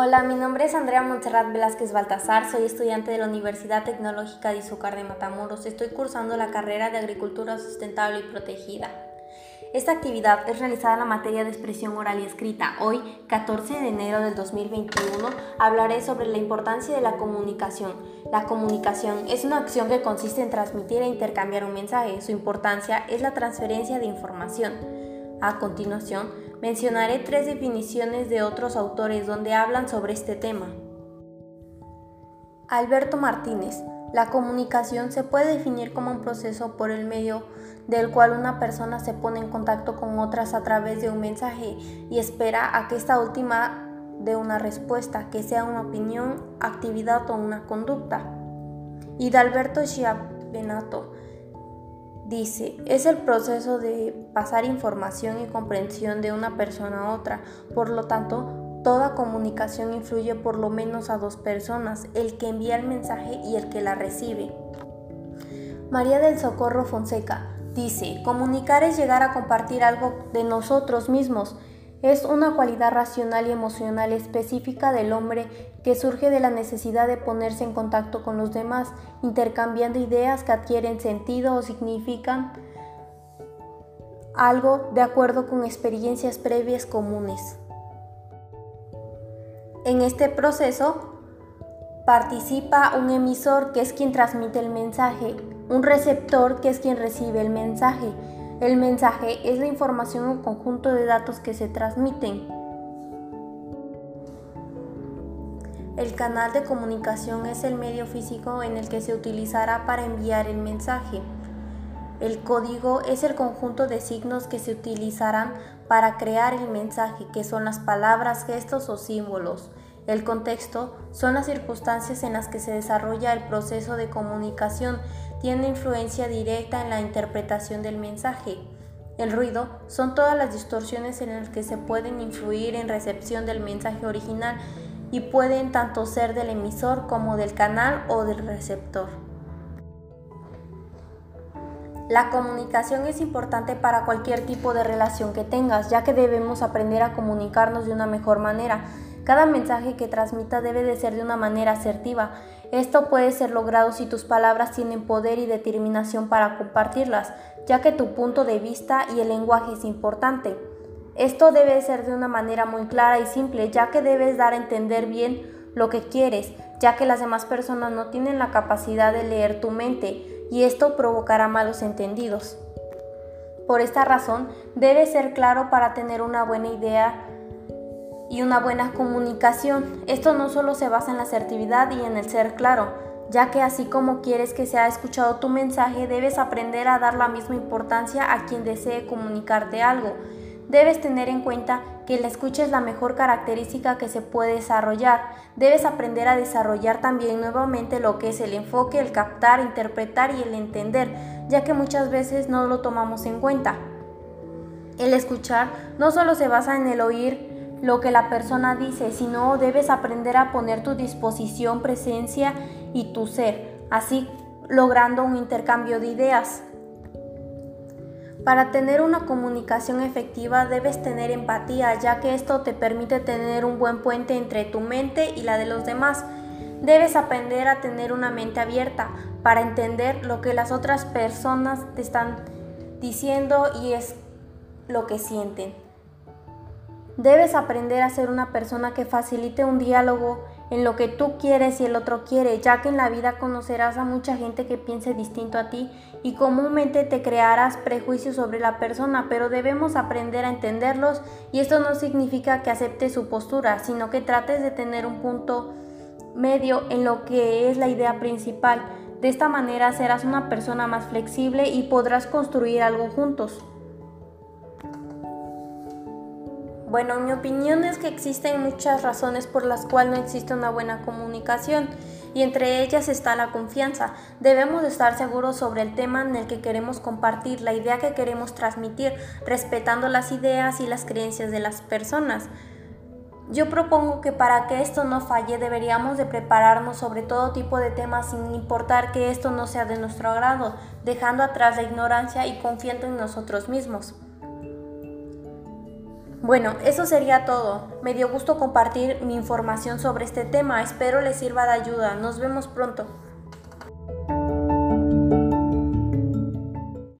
Hola, mi nombre es Andrea Montserrat Velázquez Baltazar, soy estudiante de la Universidad Tecnológica de Izúcar de Matamoros. Estoy cursando la carrera de Agricultura Sustentable y Protegida. Esta actividad es realizada en la materia de expresión oral y escrita. Hoy, 14 de enero del 2021, hablaré sobre la importancia de la comunicación. La comunicación es una acción que consiste en transmitir e intercambiar un mensaje. Su importancia es la transferencia de información. A continuación, mencionaré tres definiciones de otros autores donde hablan sobre este tema. Alberto Martínez. La comunicación se puede definir como un proceso por el medio del cual una persona se pone en contacto con otras a través de un mensaje y espera a que esta última dé una respuesta, que sea una opinión, actividad o una conducta. Y de Alberto Schiavenato dice, es el proceso de pasar información y comprensión de una persona a otra, por lo tanto, Toda comunicación influye por lo menos a dos personas, el que envía el mensaje y el que la recibe. María del Socorro Fonseca dice, comunicar es llegar a compartir algo de nosotros mismos. Es una cualidad racional y emocional específica del hombre que surge de la necesidad de ponerse en contacto con los demás, intercambiando ideas que adquieren sentido o significan algo de acuerdo con experiencias previas comunes. En este proceso participa un emisor que es quien transmite el mensaje, un receptor que es quien recibe el mensaje. El mensaje es la información o conjunto de datos que se transmiten. El canal de comunicación es el medio físico en el que se utilizará para enviar el mensaje. El código es el conjunto de signos que se utilizarán para crear el mensaje, que son las palabras, gestos o símbolos. El contexto son las circunstancias en las que se desarrolla el proceso de comunicación, tiene influencia directa en la interpretación del mensaje. El ruido son todas las distorsiones en las que se pueden influir en recepción del mensaje original y pueden tanto ser del emisor como del canal o del receptor. La comunicación es importante para cualquier tipo de relación que tengas, ya que debemos aprender a comunicarnos de una mejor manera. Cada mensaje que transmita debe de ser de una manera asertiva. Esto puede ser logrado si tus palabras tienen poder y determinación para compartirlas, ya que tu punto de vista y el lenguaje es importante. Esto debe ser de una manera muy clara y simple, ya que debes dar a entender bien lo que quieres, ya que las demás personas no tienen la capacidad de leer tu mente y esto provocará malos entendidos. Por esta razón, debe ser claro para tener una buena idea y una buena comunicación. Esto no solo se basa en la asertividad y en el ser claro, ya que así como quieres que sea escuchado tu mensaje, debes aprender a dar la misma importancia a quien desee comunicarte algo. Debes tener en cuenta que la escucha es la mejor característica que se puede desarrollar. Debes aprender a desarrollar también nuevamente lo que es el enfoque, el captar, interpretar y el entender, ya que muchas veces no lo tomamos en cuenta. El escuchar no solo se basa en el oír lo que la persona dice, sino debes aprender a poner tu disposición, presencia y tu ser, así logrando un intercambio de ideas. Para tener una comunicación efectiva debes tener empatía, ya que esto te permite tener un buen puente entre tu mente y la de los demás. Debes aprender a tener una mente abierta para entender lo que las otras personas te están diciendo y es lo que sienten. Debes aprender a ser una persona que facilite un diálogo en lo que tú quieres y el otro quiere, ya que en la vida conocerás a mucha gente que piense distinto a ti y comúnmente te crearás prejuicios sobre la persona, pero debemos aprender a entenderlos y esto no significa que aceptes su postura, sino que trates de tener un punto medio en lo que es la idea principal. De esta manera serás una persona más flexible y podrás construir algo juntos. Bueno, mi opinión es que existen muchas razones por las cuales no existe una buena comunicación y entre ellas está la confianza. Debemos estar seguros sobre el tema en el que queremos compartir, la idea que queremos transmitir, respetando las ideas y las creencias de las personas. Yo propongo que para que esto no falle deberíamos de prepararnos sobre todo tipo de temas sin importar que esto no sea de nuestro agrado, dejando atrás la ignorancia y confiando en nosotros mismos. Bueno, eso sería todo. Me dio gusto compartir mi información sobre este tema. Espero les sirva de ayuda. Nos vemos pronto.